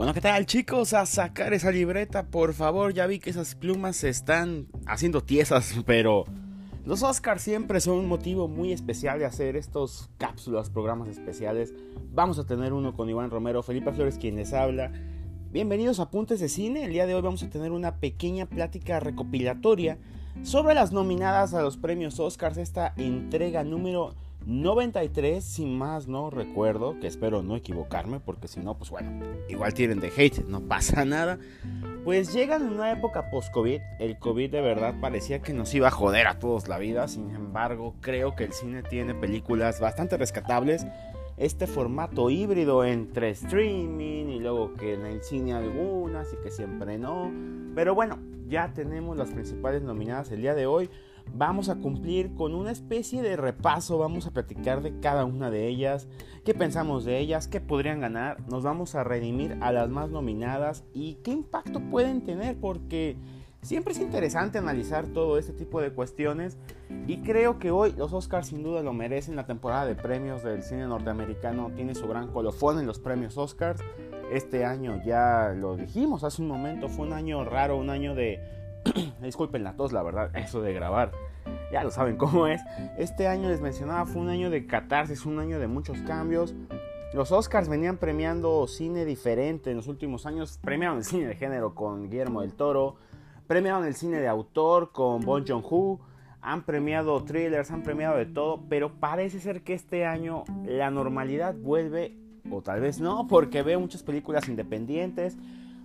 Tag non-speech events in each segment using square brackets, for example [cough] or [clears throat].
Bueno, ¿qué tal chicos? A sacar esa libreta, por favor. Ya vi que esas plumas se están haciendo tiesas, [laughs] pero los Oscars siempre son un motivo muy especial de hacer estos cápsulas, programas especiales. Vamos a tener uno con Iván Romero, Felipe Flores quien les habla. Bienvenidos a Apuntes de Cine. El día de hoy vamos a tener una pequeña plática recopilatoria sobre las nominadas a los premios Oscars, esta entrega número 93, sin más no recuerdo, que espero no equivocarme, porque si no, pues bueno, igual tienen de hate, no pasa [laughs] nada. Pues llegan en una época post-COVID, el COVID de verdad parecía que nos iba a joder a todos la vida, sin embargo, creo que el cine tiene películas bastante rescatables. Este formato híbrido entre streaming y luego que en el cine algunas y que siempre no. Pero bueno, ya tenemos las principales nominadas el día de hoy vamos a cumplir con una especie de repaso, vamos a platicar de cada una de ellas, qué pensamos de ellas, qué podrían ganar, nos vamos a redimir a las más nominadas y qué impacto pueden tener, porque siempre es interesante analizar todo este tipo de cuestiones y creo que hoy los Oscars sin duda lo merecen, la temporada de premios del cine norteamericano tiene su gran colofón en los premios Oscars, este año ya lo dijimos hace un momento, fue un año raro, un año de [clears throat] Disculpen la tos, la verdad, eso de grabar. Ya lo saben cómo es. Este año les mencionaba fue un año de catarsis, un año de muchos cambios. Los Oscars venían premiando cine diferente en los últimos años. Premiaron el cine de género con Guillermo del Toro. Premiaron el cine de autor con Bon Joon-ho. Han premiado thrillers, han premiado de todo. Pero parece ser que este año la normalidad vuelve, o tal vez no, porque veo muchas películas independientes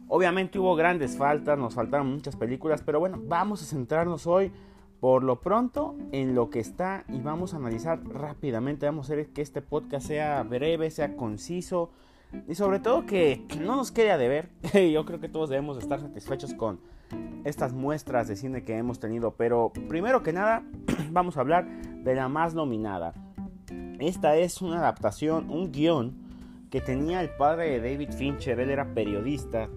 Obviamente hubo grandes faltas, nos faltaron muchas películas, pero bueno, vamos a centrarnos hoy por lo pronto en lo que está y vamos a analizar rápidamente, vamos a hacer que este podcast sea breve, sea conciso y sobre todo que no nos quede a deber. [laughs] Yo creo que todos debemos estar satisfechos con estas muestras de cine que hemos tenido, pero primero que nada [clears throat] vamos a hablar de la más nominada. Esta es una adaptación, un guion que tenía el padre de David Fincher, él era periodista,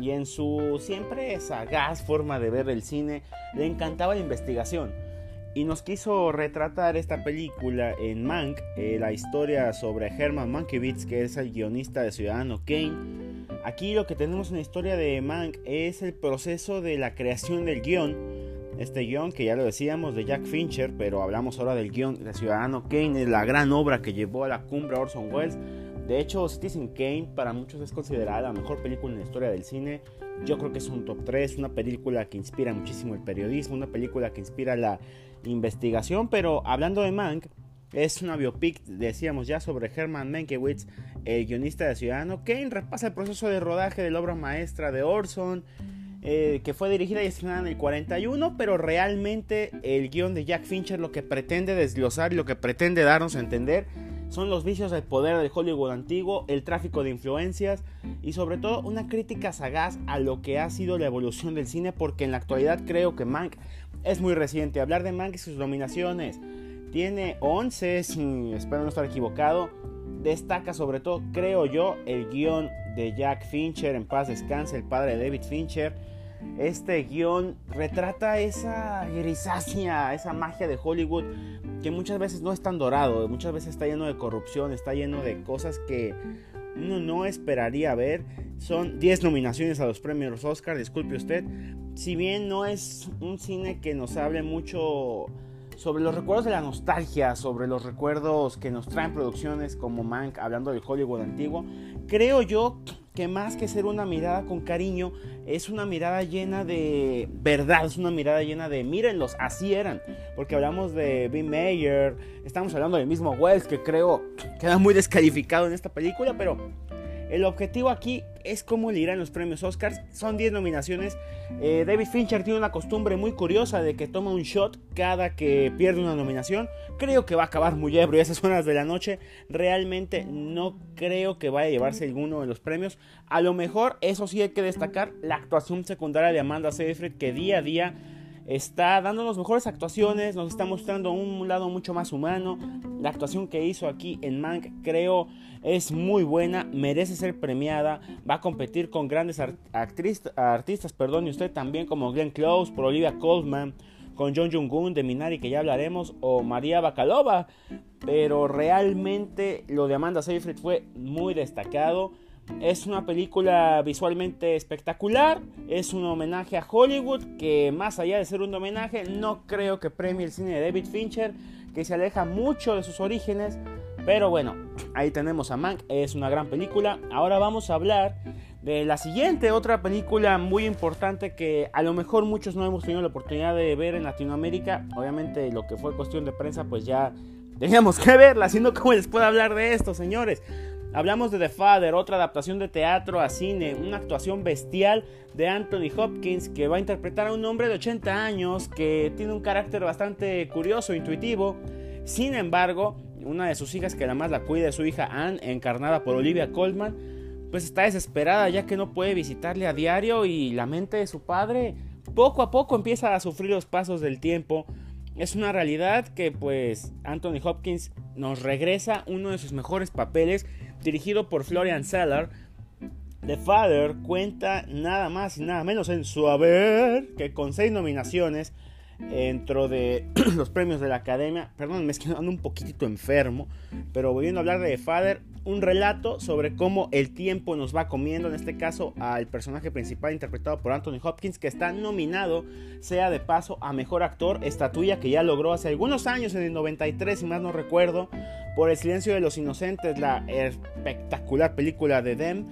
y en su siempre sagaz forma de ver el cine le encantaba la investigación y nos quiso retratar esta película en Mank, eh, la historia sobre Herman Mankiewicz, que es el guionista de Ciudadano Kane. Aquí lo que tenemos en la historia de Mank es el proceso de la creación del guion. Este guion que ya lo decíamos de Jack Fincher, pero hablamos ahora del guion de Ciudadano Kane, la gran obra que llevó a la cumbre a Orson Welles de hecho, Citizen Kane para muchos es considerada la mejor película en la historia del cine. Yo creo que es un top 3, una película que inspira muchísimo el periodismo, una película que inspira la investigación. Pero hablando de Mank, es una biopic, decíamos ya, sobre Herman Mankiewicz, el guionista de Ciudadano Kane. Repasa el proceso de rodaje de la obra maestra de Orson. Eh, que fue dirigida y estrenada en el 41, pero realmente el guion de Jack Fincher lo que pretende desglosar y lo que pretende darnos a entender son los vicios del poder del Hollywood antiguo, el tráfico de influencias y sobre todo una crítica sagaz a lo que ha sido la evolución del cine porque en la actualidad creo que Mank es muy reciente. Hablar de Mank y sus nominaciones tiene 11, espero no estar equivocado. Destaca sobre todo, creo yo, el guion de Jack Fincher, en paz descanse, el padre de David Fincher. Este guion retrata esa grisácea, esa magia de Hollywood que muchas veces no es tan dorado, muchas veces está lleno de corrupción, está lleno de cosas que uno no esperaría ver. Son 10 nominaciones a los premios Oscar, disculpe usted. Si bien no es un cine que nos hable mucho sobre los recuerdos de la nostalgia, sobre los recuerdos que nos traen producciones como Mank, hablando del Hollywood antiguo, creo yo que más que ser una mirada con cariño, es una mirada llena de verdad, es una mirada llena de mírenlos, así eran. Porque hablamos de Bill Mayer, estamos hablando del mismo Wells, que creo queda muy descalificado en esta película, pero el objetivo aquí es cómo le irán los premios Oscars. Son 10 nominaciones. Eh, David Fincher tiene una costumbre muy curiosa de que toma un shot cada que pierde una nominación. Creo que va a acabar muy ebrio esas horas de la noche. Realmente no creo que vaya a llevarse alguno de los premios. A lo mejor, eso sí hay que destacar, la actuación secundaria de Amanda Seyfried que día a día está dándonos mejores actuaciones, nos está mostrando un lado mucho más humano. La actuación que hizo aquí en Mank creo es muy buena, merece ser premiada, va a competir con grandes artistas, perdón, y usted también como Glenn Close, por Olivia Colman, con John Jung-gun de Minari que ya hablaremos o María Bacalova, pero realmente lo de Amanda Seyfried fue muy destacado. Es una película visualmente espectacular, es un homenaje a Hollywood que más allá de ser un homenaje no creo que premie el cine de David Fincher, que se aleja mucho de sus orígenes, pero bueno, ahí tenemos a Mank, es una gran película. Ahora vamos a hablar de la siguiente, otra película muy importante que a lo mejor muchos no hemos tenido la oportunidad de ver en Latinoamérica. Obviamente lo que fue cuestión de prensa pues ya teníamos que verla, sino cómo les puedo hablar de esto, señores. Hablamos de The Father, otra adaptación de teatro a cine, una actuación bestial de Anthony Hopkins que va a interpretar a un hombre de 80 años que tiene un carácter bastante curioso, intuitivo. Sin embargo, una de sus hijas que además la cuida su hija Anne, encarnada por Olivia Colman, pues está desesperada ya que no puede visitarle a diario y la mente de su padre poco a poco empieza a sufrir los pasos del tiempo. Es una realidad que pues Anthony Hopkins nos regresa uno de sus mejores papeles dirigido por Florian Seller. The Father cuenta nada más y nada menos en su haber que con seis nominaciones dentro de [clears throat] los premios de la academia. Perdón, me estoy quedando un poquitito enfermo, pero volviendo a hablar de The Father, un relato sobre cómo el tiempo nos va comiendo, en este caso al personaje principal interpretado por Anthony Hopkins, que está nominado, sea de paso, a Mejor Actor, estatuilla que ya logró hace algunos años, en el 93, si más no recuerdo, por El Silencio de los Inocentes, la espectacular película de Dem.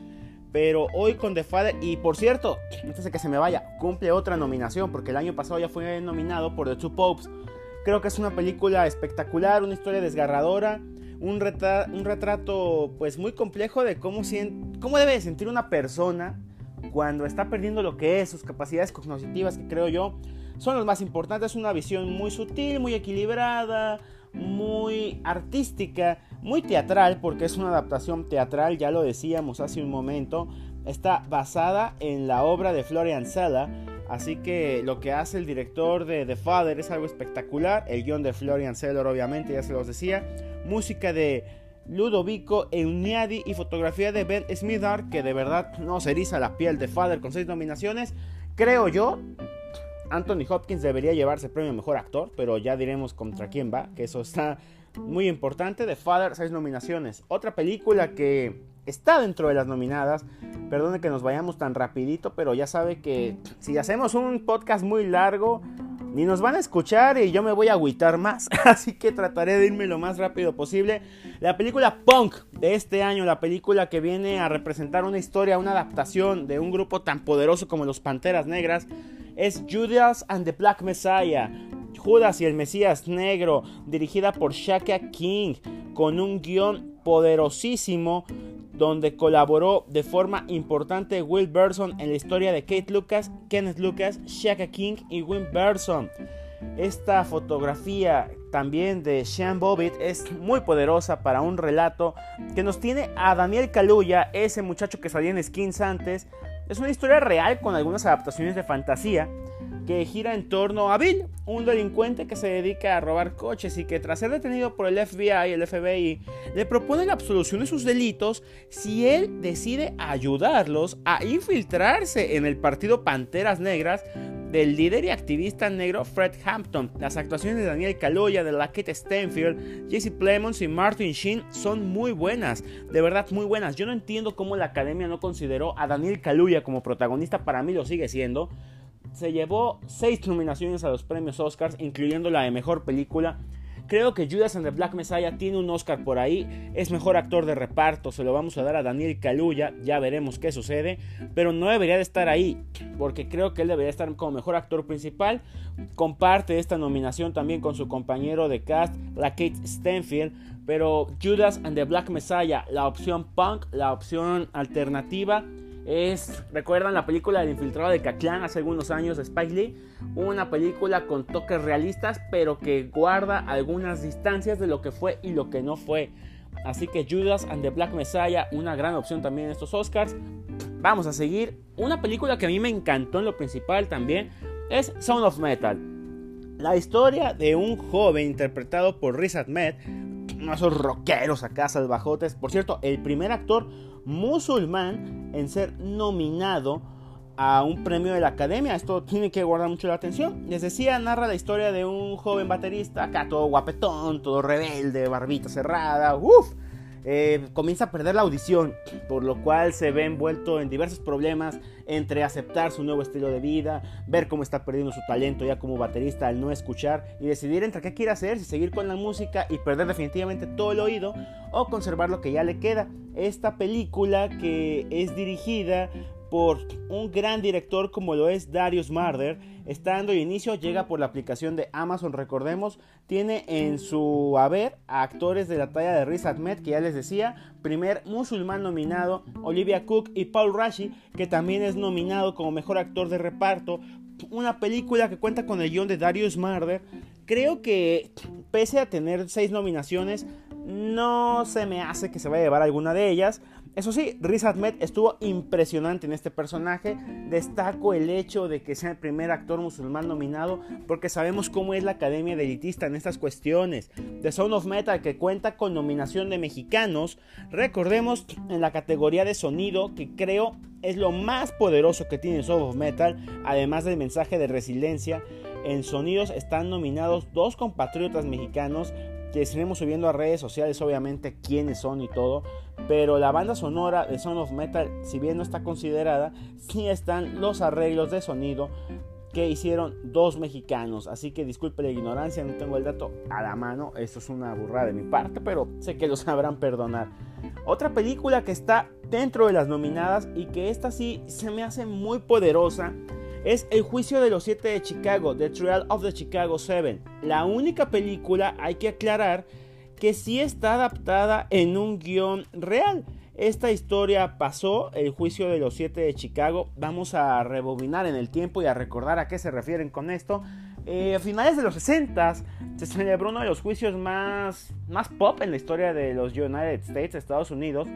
Pero hoy con The Father, y por cierto, antes de que se me vaya, cumple otra nominación, porque el año pasado ya fue nominado por The Two Popes. Creo que es una película espectacular, una historia desgarradora un, un retrato pues muy complejo de cómo, cómo debe sentir una persona cuando está perdiendo lo que es, sus capacidades cognitivas, que creo yo son las más importantes. Una visión muy sutil, muy equilibrada, muy artística, muy teatral, porque es una adaptación teatral, ya lo decíamos hace un momento. Está basada en la obra de Florian Sella. Así que lo que hace el director de The Father es algo espectacular. El guion de Florian Seller, obviamente, ya se los decía música de Ludovico Euniadi y fotografía de Ben Smithard, que de verdad no se eriza la piel de Father con seis nominaciones. Creo yo, Anthony Hopkins debería llevarse premio mejor actor, pero ya diremos contra quién va, que eso está muy importante. De Father, seis nominaciones. Otra película que está dentro de las nominadas. Perdone que nos vayamos tan rapidito, pero ya sabe que si hacemos un podcast muy largo, ni nos van a escuchar y yo me voy a agüitar más. [laughs] Así que trataré de irme lo más rápido posible. La película Punk de este año, la película que viene a representar una historia, una adaptación de un grupo tan poderoso como los Panteras Negras, es Judas and the Black Messiah. Judas y el Mesías Negro, dirigida por Shaka King, con un guion poderosísimo donde colaboró de forma importante Will Burson en la historia de Kate Lucas, Kenneth Lucas, Shaka King y Will Burson. Esta fotografía también de Sean Bobbitt es muy poderosa para un relato que nos tiene a Daniel Kaluuya, ese muchacho que salía en Skins antes. Es una historia real con algunas adaptaciones de fantasía que gira en torno a Bill, un delincuente que se dedica a robar coches y que tras ser detenido por el FBI y el FBI le propone la absolución de sus delitos si él decide ayudarlos a infiltrarse en el partido Panteras Negras del líder y activista negro Fred Hampton. Las actuaciones de Daniel Kaluuya, de Laquette Stanfield, Jesse Plemons y Martin Sheen son muy buenas, de verdad muy buenas. Yo no entiendo cómo la academia no consideró a Daniel Kaluuya como protagonista, para mí lo sigue siendo se llevó seis nominaciones a los premios Oscars, incluyendo la de mejor película. Creo que Judas and the Black Messiah tiene un Oscar por ahí. Es mejor actor de reparto. Se lo vamos a dar a Daniel Kaluuya. Ya veremos qué sucede. Pero no debería de estar ahí. Porque creo que él debería estar como mejor actor principal. Comparte esta nominación también con su compañero de cast, la Kate Stanfield. Pero Judas and the Black Messiah, la opción punk, la opción alternativa es, recuerdan la película del infiltrado de Caclán hace algunos años de Spike Lee, una película con toques realistas, pero que guarda algunas distancias de lo que fue y lo que no fue. Así que Judas and the Black Messiah, una gran opción también en estos Oscars. Vamos a seguir. Una película que a mí me encantó en lo principal también es Sound of Metal. La historia de un joven interpretado por Riz Ahmed, esos rockeros acá salvajotes. Por cierto, el primer actor musulmán en ser nominado a un premio de la academia. Esto tiene que guardar mucho la atención. Les decía, narra la historia de un joven baterista, acá todo guapetón, todo rebelde, barbita cerrada, uff, eh, comienza a perder la audición, por lo cual se ve envuelto en diversos problemas entre aceptar su nuevo estilo de vida, ver cómo está perdiendo su talento ya como baterista al no escuchar y decidir entre qué quiere hacer, si seguir con la música y perder definitivamente todo el oído o conservar lo que ya le queda. Esta película que es dirigida por un gran director como lo es Darius Marder, está dando inicio, llega por la aplicación de Amazon, recordemos, tiene en su haber a actores de la talla de Riz Ahmed, que ya les decía, primer musulmán nominado, Olivia Cook y Paul Rashi, que también es nominado como mejor actor de reparto, una película que cuenta con el guion de Darius Marder, creo que pese a tener seis nominaciones, no se me hace que se vaya a llevar alguna de ellas. Eso sí, Riz Ahmed estuvo impresionante en este personaje. Destaco el hecho de que sea el primer actor musulmán nominado porque sabemos cómo es la academia de elitista en estas cuestiones. The Sound of Metal que cuenta con nominación de mexicanos. Recordemos en la categoría de sonido que creo es lo más poderoso que tiene Sound of Metal, además del mensaje de resiliencia. En sonidos están nominados dos compatriotas mexicanos que estaremos subiendo a redes sociales obviamente quiénes son y todo, pero la banda sonora de Son of Metal, si bien no está considerada, sí están los arreglos de sonido que hicieron dos mexicanos. Así que disculpe la ignorancia, no tengo el dato a la mano. Esto es una burrada de mi parte, pero sé que lo sabrán perdonar. Otra película que está dentro de las nominadas y que esta sí se me hace muy poderosa es El juicio de los siete de Chicago, The Trial of the Chicago Seven. La única película, hay que aclarar, que sí está adaptada en un guion real. Esta historia pasó, el juicio de los siete de Chicago. Vamos a rebobinar en el tiempo y a recordar a qué se refieren con esto. Eh, a finales de los 60 se celebró uno de los juicios más, más pop en la historia de los United States, Estados Unidos,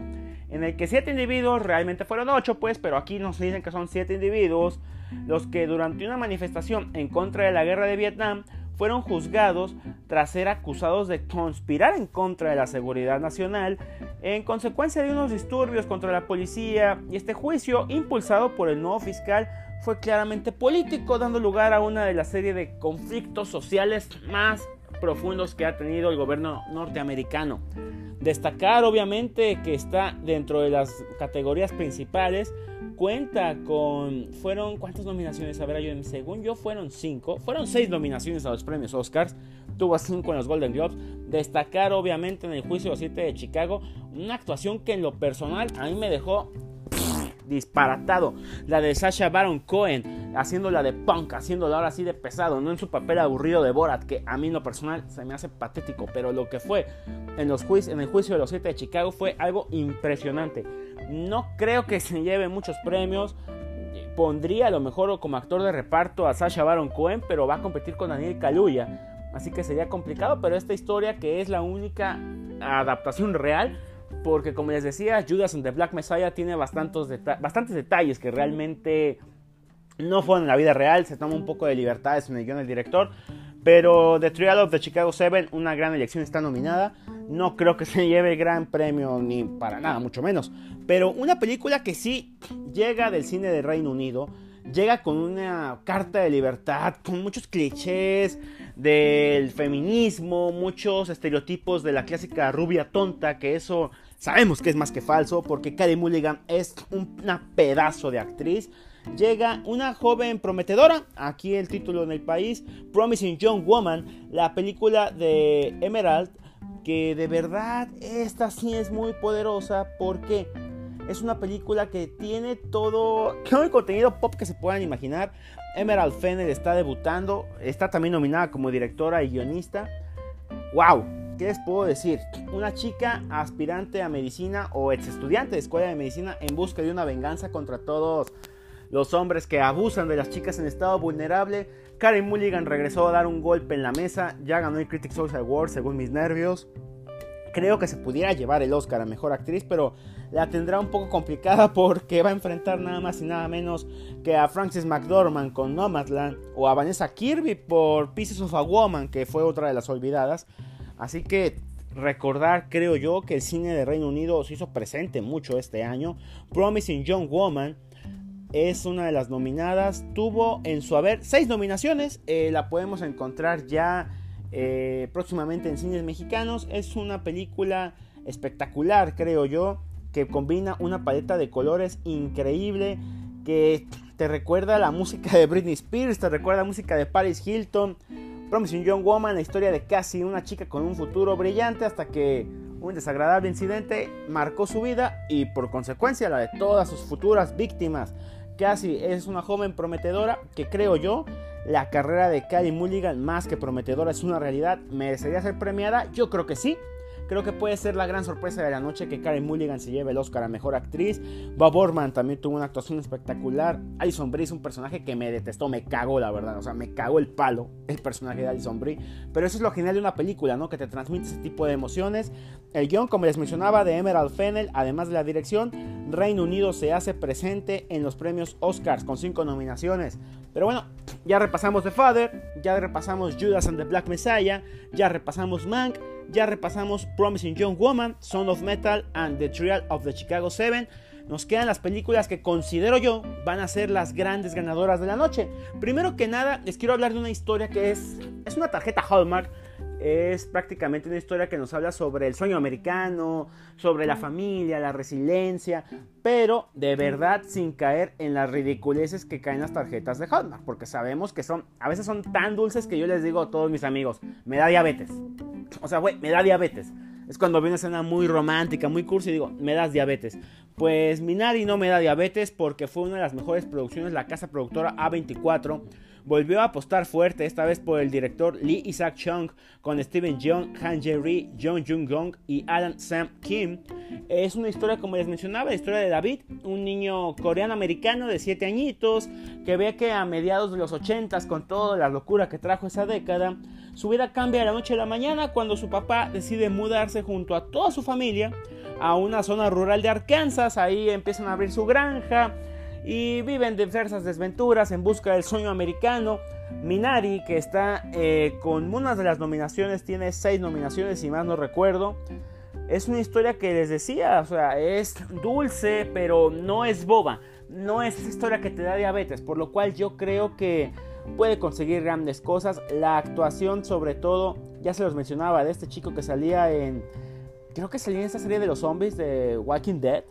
en el que siete individuos, realmente fueron ocho pues, pero aquí nos dicen que son siete individuos, los que durante una manifestación en contra de la guerra de Vietnam fueron juzgados tras ser acusados de conspirar en contra de la seguridad nacional en consecuencia de unos disturbios contra la policía y este juicio impulsado por el nuevo fiscal fue claramente político dando lugar a una de las series de conflictos sociales más profundos que ha tenido el gobierno norteamericano. Destacar obviamente que está dentro de las categorías principales cuenta con. Fueron. ¿Cuántas nominaciones? A ver, yo, según yo, fueron cinco. Fueron seis nominaciones a los premios Oscars. Tuvo cinco en los Golden Globes. Destacar, obviamente, en el juicio de los siete de Chicago. Una actuación que en lo personal a mí me dejó disparatado. La de Sasha Baron Cohen, haciendo la de punk, haciéndola ahora así de pesado, no en su papel aburrido de Borat, que a mí en lo personal se me hace patético, pero lo que fue en, los en el juicio de los siete de Chicago fue algo impresionante. No creo que se lleve muchos premios. Pondría a lo mejor como actor de reparto a Sasha Baron Cohen, pero va a competir con Daniel Kaluuya. Así que sería complicado, pero esta historia que es la única adaptación real, porque como les decía, Judas and the Black Messiah tiene bastantes, bastantes detalles que realmente no fueron en la vida real, se toma un poco de libertades en el guion del director, pero The Trial of the Chicago 7, una gran elección, está nominada. No creo que se [laughs] lleve el gran premio ni para nada, mucho menos. Pero una película que sí llega del cine de Reino Unido, llega con una carta de libertad, con muchos clichés del feminismo, muchos estereotipos de la clásica rubia tonta, que eso sabemos que es más que falso, porque Carey Mulligan es un pedazo de actriz. Llega una joven prometedora, aquí el título en el país, Promising Young Woman, la película de Emerald, que de verdad esta sí es muy poderosa porque es una película que tiene todo, todo el contenido pop que se puedan imaginar. Emerald Fennel está debutando, está también nominada como directora y guionista. ¡Wow! ¿Qué les puedo decir? Una chica aspirante a medicina o ex estudiante de escuela de medicina en busca de una venganza contra todos los hombres que abusan de las chicas en estado vulnerable. Karen Mulligan regresó a dar un golpe en la mesa, ya ganó el Critics Choice Award según mis nervios. Creo que se pudiera llevar el Oscar a Mejor Actriz, pero la tendrá un poco complicada [laughs] porque va a enfrentar nada más y nada menos que a Frances McDormand con Nomadland o a Vanessa Kirby por Pieces of a Woman, que fue otra de las olvidadas. Así que recordar, creo yo, que el cine de Reino Unido se hizo presente mucho este año. Promising Young Woman es una de las nominadas. Tuvo en su haber seis nominaciones. Eh, la podemos encontrar ya eh, próximamente en cines mexicanos. Es una película espectacular, creo yo, que combina una paleta de colores increíble, que te recuerda la música de Britney Spears, te recuerda la música de Paris Hilton, Promising Young Woman, la historia de Cassie, una chica con un futuro brillante hasta que un desagradable incidente marcó su vida y por consecuencia la de todas sus futuras víctimas. Cassie es una joven prometedora que creo yo la carrera de Kylie Mulligan más que prometedora es una realidad, merecería ser premiada, yo creo que sí, Creo que puede ser la gran sorpresa de la noche que Karen Mulligan se lleve el Oscar a Mejor Actriz. Bob Orman también tuvo una actuación espectacular. Alison Brie es un personaje que me detestó, me cagó la verdad. O sea, me cagó el palo el personaje de Alison Brie. Pero eso es lo genial de una película, ¿no? Que te transmite ese tipo de emociones. El guion, como les mencionaba, de Emerald Fennel, además de la dirección, Reino Unido se hace presente en los premios Oscars con cinco nominaciones. Pero bueno, ya repasamos The Father, ya repasamos Judas and the Black Messiah, ya repasamos Mank ya repasamos Promising Young Woman, Son of Metal and The Trial of the Chicago 7. Nos quedan las películas que considero yo van a ser las grandes ganadoras de la noche. Primero que nada, les quiero hablar de una historia que es, es una tarjeta Hallmark es prácticamente una historia que nos habla sobre el sueño americano, sobre la familia, la resiliencia, pero de verdad sin caer en las ridiculeces que caen las tarjetas de Hallmark, porque sabemos que son, a veces son tan dulces que yo les digo a todos mis amigos, me da diabetes. O sea, güey, me da diabetes. Es cuando viene una escena muy romántica, muy cursi y digo, me das diabetes. Pues Minari no me da diabetes porque fue una de las mejores producciones la casa productora A24 volvió a apostar fuerte, esta vez por el director Lee Isaac Chung, con Steven Yeun, Han Jae-ri, Jung Jung y Alan Sam Kim. Es una historia, como les mencionaba, la historia de David, un niño coreano-americano de 7 añitos, que ve que a mediados de los 80 con toda la locura que trajo esa década, su vida cambia de la noche a la mañana cuando su papá decide mudarse junto a toda su familia a una zona rural de Arkansas, ahí empiezan a abrir su granja, y viven diversas desventuras en busca del sueño americano. Minari, que está eh, con unas de las nominaciones, tiene seis nominaciones, si más no recuerdo. Es una historia que les decía, o sea, es dulce, pero no es boba. No es esa historia que te da diabetes, por lo cual yo creo que puede conseguir grandes cosas. La actuación, sobre todo, ya se los mencionaba, de este chico que salía en. Creo que salía en esta serie de los zombies de Walking Dead.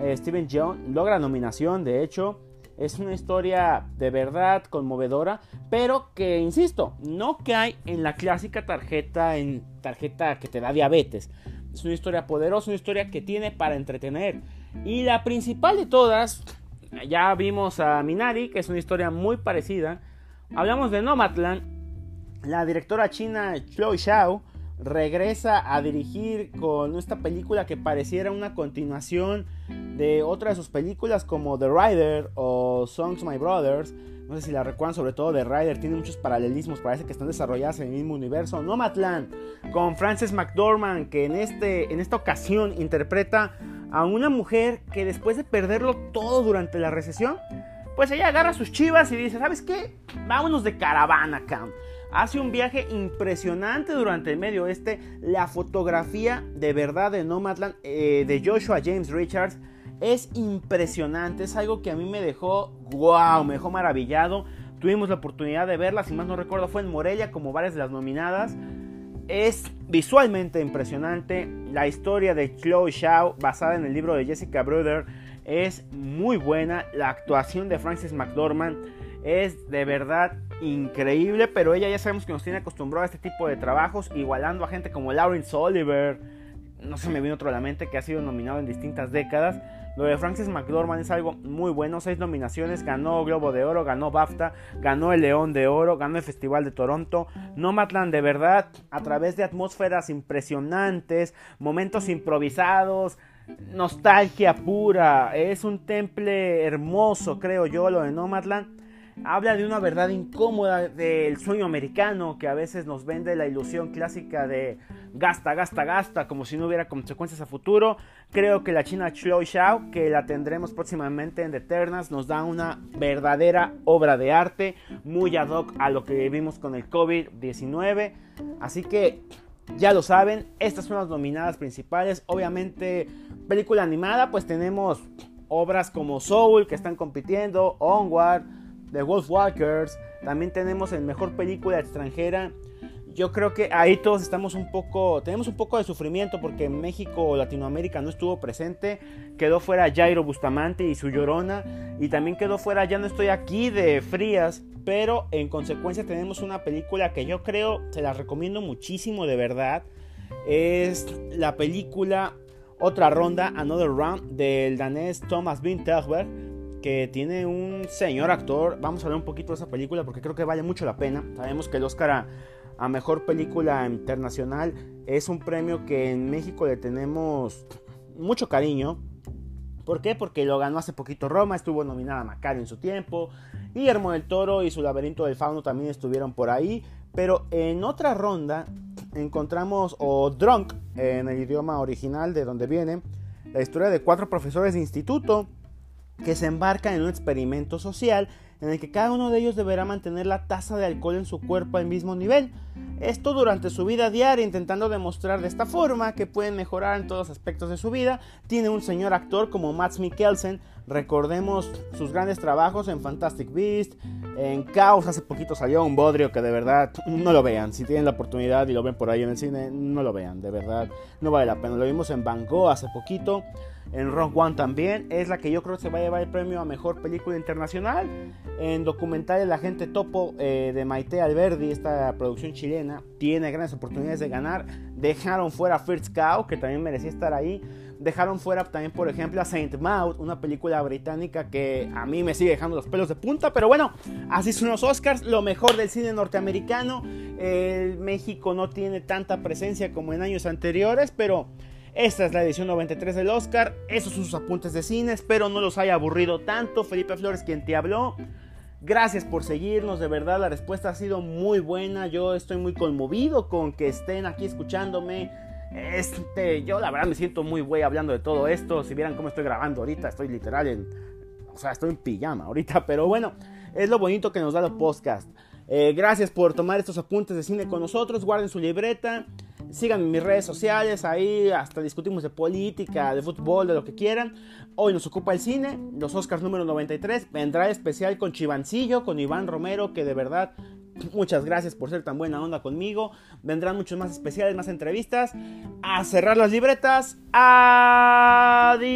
Eh, Steven Yeun logra nominación, de hecho. Es una historia de verdad conmovedora, pero que, insisto, no cae en la clásica tarjeta, en tarjeta que te da diabetes. Es una historia poderosa, una historia que tiene para entretener. Y la principal de todas, ya vimos a Minari, que es una historia muy parecida. Hablamos de Nomadland. La directora china Chloe Xiao regresa a dirigir con esta película que pareciera una continuación de otra de sus películas como The Rider o Songs My Brothers. No sé si la recuerdan, sobre todo The Rider, tiene muchos paralelismos, parece que están desarrolladas en el mismo universo. Nomadland, con Frances McDormand, que en, este, en esta ocasión interpreta a una mujer que después de perderlo todo durante la recesión, pues ella agarra sus chivas y dice, ¿sabes qué? Vámonos de caravana, Cam hace un viaje impresionante durante el medio oeste. La fotografía de verdad de Nomadland eh, de Joshua James Richards es impresionante. Es algo que a mí me dejó, wow, me dejó maravillado. Tuvimos la oportunidad de verla, si más no recuerdo, fue en Morelia, como varias de las nominadas. Es visualmente impresionante. La historia de Chloe Shaw, basada en el libro de Jessica Bruder, es muy buena. La actuación de Frances McDormand es de verdad increíble, pero ella ya sabemos que nos tiene acostumbrado a este tipo de trabajos, igualando a gente como Lawrence Oliver, no se me viene otro a la mente, que ha sido nominado en distintas décadas. Lo de Francis McDormand es algo muy bueno, seis nominaciones, ganó Globo de Oro, ganó BAFTA, ganó el León de Oro, ganó el Festival de Toronto. Nomadland de verdad, a través de atmósferas impresionantes, momentos improvisados, nostalgia pura, es un temple hermoso, creo yo, lo de Nomadland habla de una verdad incómoda del sueño americano que a veces nos vende la ilusión clásica de gasta, gasta, gasta, como si no hubiera consecuencias a futuro. Creo que la China Chloe Xiao, que la tendremos próximamente en The Eternals, nos da una verdadera obra de arte, muy ad hoc a lo que vivimos con el COVID-19. Así que ya lo saben, estas son las nominadas principales. Obviamente, película animada, pues tenemos obras como Soul que están compitiendo, Onward. The Wolfwalkers. También tenemos en mejor película extranjera. Yo creo que ahí todos estamos un poco, tenemos un poco de sufrimiento porque México o Latinoamérica no estuvo presente, quedó fuera Jairo Bustamante y su llorona, y también quedó fuera Ya no estoy aquí de Frías, pero en consecuencia tenemos una película que yo creo, se la recomiendo muchísimo de verdad, es la película Otra Ronda, Another Round, del danés Thomas Winterberg, que tiene un señor actor, vamos a hablar un poquito de esa película porque creo que vale mucho la pena, sabemos que el Oscar a Mejor Película Internacional es un premio que en México le tenemos mucho cariño. ¿Por qué? Porque lo ganó hace poquito Roma, estuvo nominada Macario en su tiempo, Guillermo del Toro y su Laberinto del Fauno también estuvieron por ahí, pero en otra ronda encontramos, o Drunk, en el idioma original de donde viene, la historia de cuatro profesores de instituto que se embarcan en un experimento social en el que cada uno de ellos deberá mantener la tasa de alcohol en su cuerpo al mismo nivel. Esto durante su vida diaria, intentando demostrar de esta forma que pueden mejorar en todos los aspectos de su vida. Tiene un señor actor como Max Mikkelsen, recordemos sus grandes trabajos en Fantastic Beast, en Chaos, hace poquito salió un bodrio que de verdad no lo vean. Si tienen la oportunidad y lo ven por ahí en el cine, no lo vean, de verdad no vale la pena. Lo vimos en Van Gogh hace poquito en Rock One también. Es la que yo creo que se va a llevar el premio a Mejor Película Internacional. En documental La Gente Topo eh, de Maite Alberdi, esta producción chilena, tiene grandes oportunidades de ganar. Dejaron fuera First Cow, que también merecía estar ahí. Dejaron fuera también, por ejemplo, a Saint Maud, una película británica que a mí me sigue dejando los pelos de punta. Pero bueno, así son los Oscars, lo mejor del cine norteamericano. México no tiene tanta presencia como en años anteriores, pero esta es la edición 93 del Oscar. Esos son sus apuntes de cine. Espero no los haya aburrido tanto. Felipe Flores, quien te habló. Gracias por seguirnos, de verdad la respuesta ha sido muy buena. Yo estoy muy conmovido con que estén aquí escuchándome. Este, yo la verdad me siento muy güey hablando de todo esto. Si vieran cómo estoy grabando ahorita, estoy literal en. O sea, estoy en pijama ahorita, [laughs] pero bueno, es lo bonito que nos da los podcasts. Eh, gracias por tomar estos apuntes de cine con nosotros. Guarden su libreta. Síganme en mis redes sociales, ahí hasta discutimos de política, de fútbol, de lo que quieran. Hoy nos ocupa el cine, los Oscars número 93. Vendrá especial con Chivancillo, con Iván Romero, que de verdad Muchas gracias por ser tan buena onda conmigo. Vendrán muchos más especiales, más entrevistas. A cerrar las libretas. Adiós.